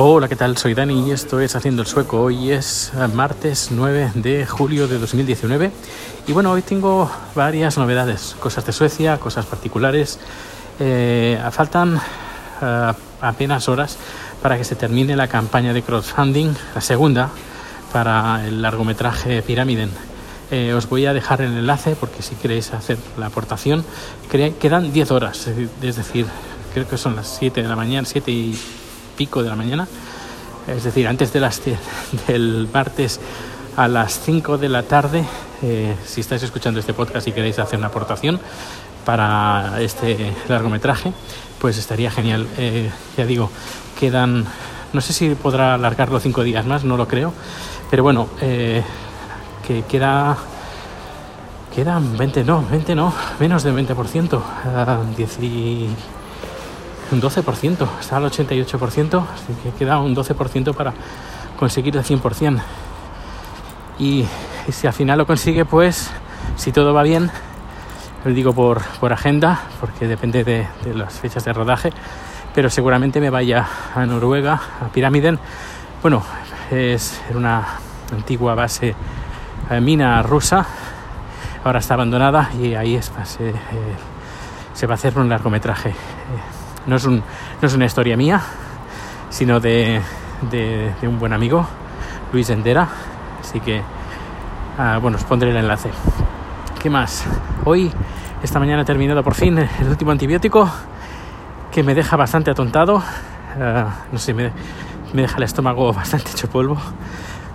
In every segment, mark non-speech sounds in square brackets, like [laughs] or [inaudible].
Hola, ¿qué tal? Soy Dani y esto es Haciendo el Sueco. Hoy es eh, martes 9 de julio de 2019 y bueno, hoy tengo varias novedades, cosas de Suecia, cosas particulares. Eh, faltan uh, apenas horas para que se termine la campaña de crowdfunding, la segunda, para el largometraje Pyramiden. Eh, os voy a dejar el enlace porque si queréis hacer la aportación, quedan 10 horas, es decir, creo que son las 7 de la mañana, 7 y pico de la mañana, es decir, antes de las [laughs] del martes a las 5 de la tarde, eh, si estáis escuchando este podcast y queréis hacer una aportación para este largometraje, pues estaría genial. Eh, ya digo, quedan, no sé si podrá alargarlo cinco días más, no lo creo, pero bueno, eh, que queda quedan 20 no, 20 no, menos del 20%, 10 y un 12%, está al 88%, así que queda un 12% para conseguir el 100%. Y, si al final lo consigue, pues si todo va bien, lo digo por, por agenda, porque depende de, las fechas de rodaje, pero seguramente me vaya a Noruega, a Pirámiden. Bueno, es una antigua base eh, mina rusa, ahora está abandonada y ahí es, se, eh, se va a hacer un largometraje. No es, un, no es una historia mía, sino de, de, un buen amigo, Luis Endera. Así que, ah, bueno, os pondré el enlace. ¿Qué más? Hoy, esta mañana he terminado por fin el último antibiótico que me deja bastante atontado. Ah, no sé, me, me deja el estómago [laughs] bastante hecho polvo.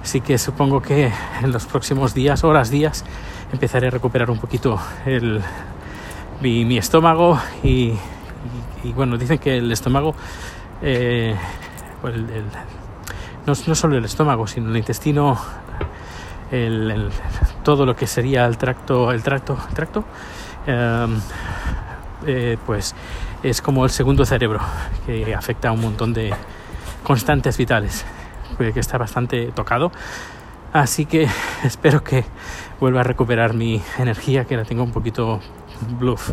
Así que supongo que en los próximos días, horas, días, empezaré a recuperar un poquito el, mi, mi estómago y, y, bueno, dicen que el estómago, eh, no, solo el estómago, sino el intestino, todo lo que sería el tracto, el tracto, tracto, em, eh, pues es como el segundo cerebro que afecta a un montón de constantes vitales, que está bastante tocado. Así que [laughs] espero que vuelva a recuperar mi energía, que la tengo un poquito bluff.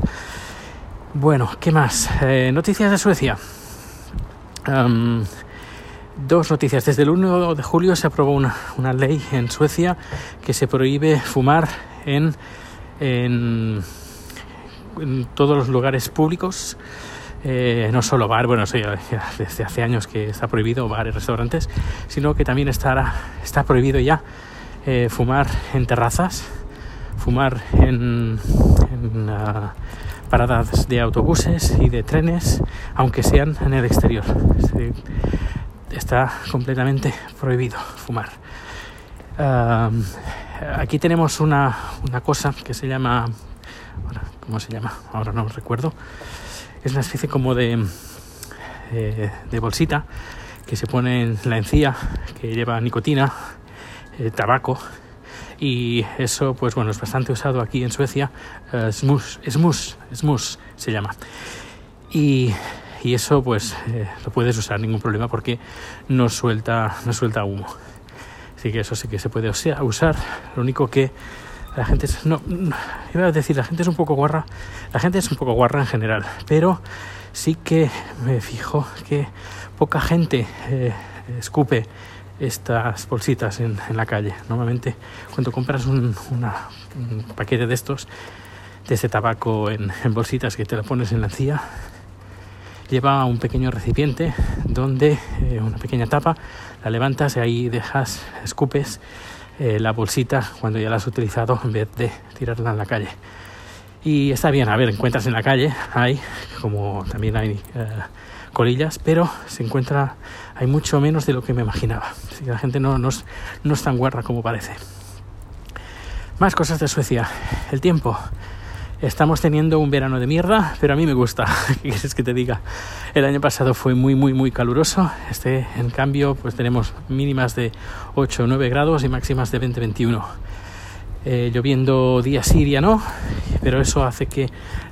Bueno, ¿qué más? Eh, noticias de Suecia. dos noticias. Desde el 1 de julio se aprobó una, ley en Suecia que se prohíbe fumar en, en, todos los lugares públicos. Eh, no solo bar, bueno, desde hace años que está prohibido bares, restaurantes, sino que también está prohibido ya eh, fumar en terrazas, fumar en, en ah, paradas de autobuses y de trenes, aunque sean en el exterior. Está completamente prohibido fumar. aquí tenemos una, una, cosa que se llama, ¿cómo se llama? Ahora no recuerdo. Es una especie como de, eh, de bolsita que se pone en la encía, que lleva nicotina, eh, tabaco y eso pues bueno es bastante usado aquí en Suecia. Uh, smus, smus, se llama. Y, y eso pues eh, lo puedes usar ningún problema porque no suelta no suelta humo. Así que eso sí que se puede usar. Lo único que la gente es, no, iba a decir la gente es un poco guarra la gente es un poco guarra en general pero sí que me fijo que poca gente eh, escupe estas bolsitas en, la calle. Normalmente cuando compras un, paquete de estos, de ese tabaco en, bolsitas que te lo pones en la encía, lleva un pequeño recipiente donde eh, una pequeña tapa, la levantas y ahí dejas, escupes eh, la bolsita cuando ya la has utilizado en vez de tirarla en la calle. Y está bien, a ver, encuentras en la calle, hay, como también hay eh, colillas, pero se encuentra, hay mucho menos de lo que me imaginaba. Así que la gente no, no, es, no es tan guarra como parece. Más cosas de Suecia. El tiempo. Estamos teniendo un verano de mierda, pero a mí me gusta. [laughs] ¿Qué quieres que te diga? El año pasado fue muy, muy, muy caluroso. Este, en cambio, pues tenemos mínimas de 8 o 9 grados y máximas de 20-21. Eh, lloviendo día sí, día no, pero eso hace que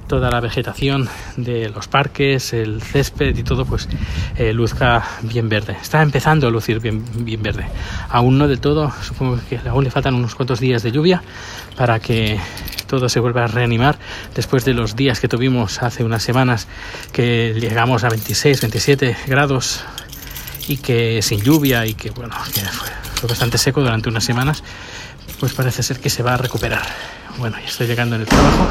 toda la vegetación de los parques, el césped y todo, pues eh, luzca bien verde. Está empezando a lucir bien, bien verde. Aún no de todo, supongo que aún le faltan unos cuantos días de lluvia para que todo se vuelva a reanimar después de los días que tuvimos hace unas semanas que llegamos a 26, 27 grados y que sin lluvia y que bueno, que fue, fue bastante seco durante unas semanas, pues parece ser que se va a recuperar. Bueno, ya estoy llegando en el trabajo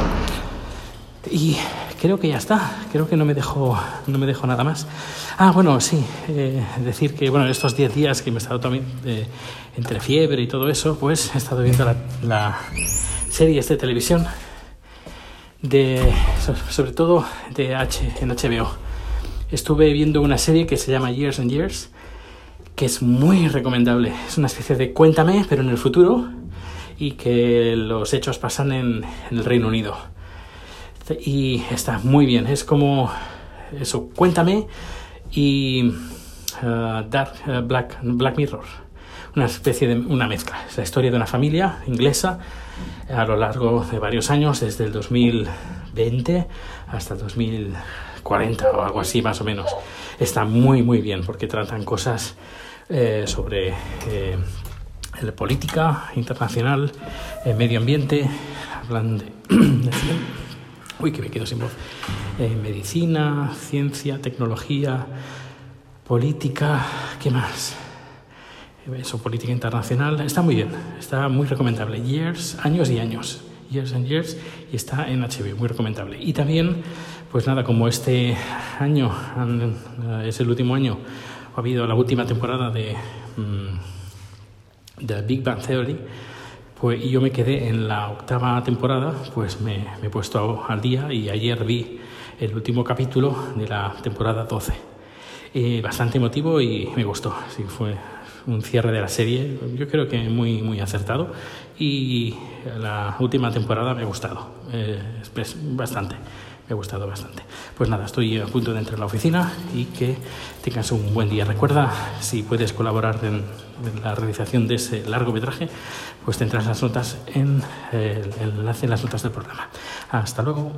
y creo que ya está. Creo que no me dejo, no me dejo nada más. Ah, bueno, sí, eh, decir que bueno, estos 10 días que me he estado también eh, entre fiebre y todo eso, pues he estado viendo la, la series de televisión de sobre todo de H en HBO. Estuve viendo una serie que se llama Years and Years, que es muy recomendable. Es una especie de Cuéntame, pero en el futuro, y que los hechos pasan en, el Reino Unido. Y está muy bien. Es como eso, Cuéntame y uh, Dark uh, Black, Black Mirror. Una especie de una mezcla. Es la historia de una familia inglesa a lo largo de varios años, desde el 2020 hasta el 2040 o algo así más o menos. Está muy muy bien porque tratan cosas eh, sobre eh, política internacional, eh, medio ambiente, hablan de, de, uy que me quedo sin voz, eh, medicina, ciencia, tecnología, política, ¿qué más? eso, política internacional, está muy bien, está muy recomendable. Years, años y años, Years and Years, y está en HBO, muy recomendable. Y también, pues nada, como este año es el último año, ha habido la última temporada de, mm, de Big Bang Theory, pues, y yo me quedé en la octava temporada, pues me, me he puesto al día y ayer vi el último capítulo de la temporada 12. Eh, bastante emotivo y me gustó. Sí, fue un cierre de la serie, yo creo que muy, muy acertado y la última temporada me ha gustado eh, bastante, me ha gustado bastante. Pues nada, estoy a punto de entrar a la oficina y que tengas un buen día. Recuerda, si puedes colaborar en, en la realización de ese largometraje, pues tendrás las notas en el enlace en las notas del programa. Hasta luego.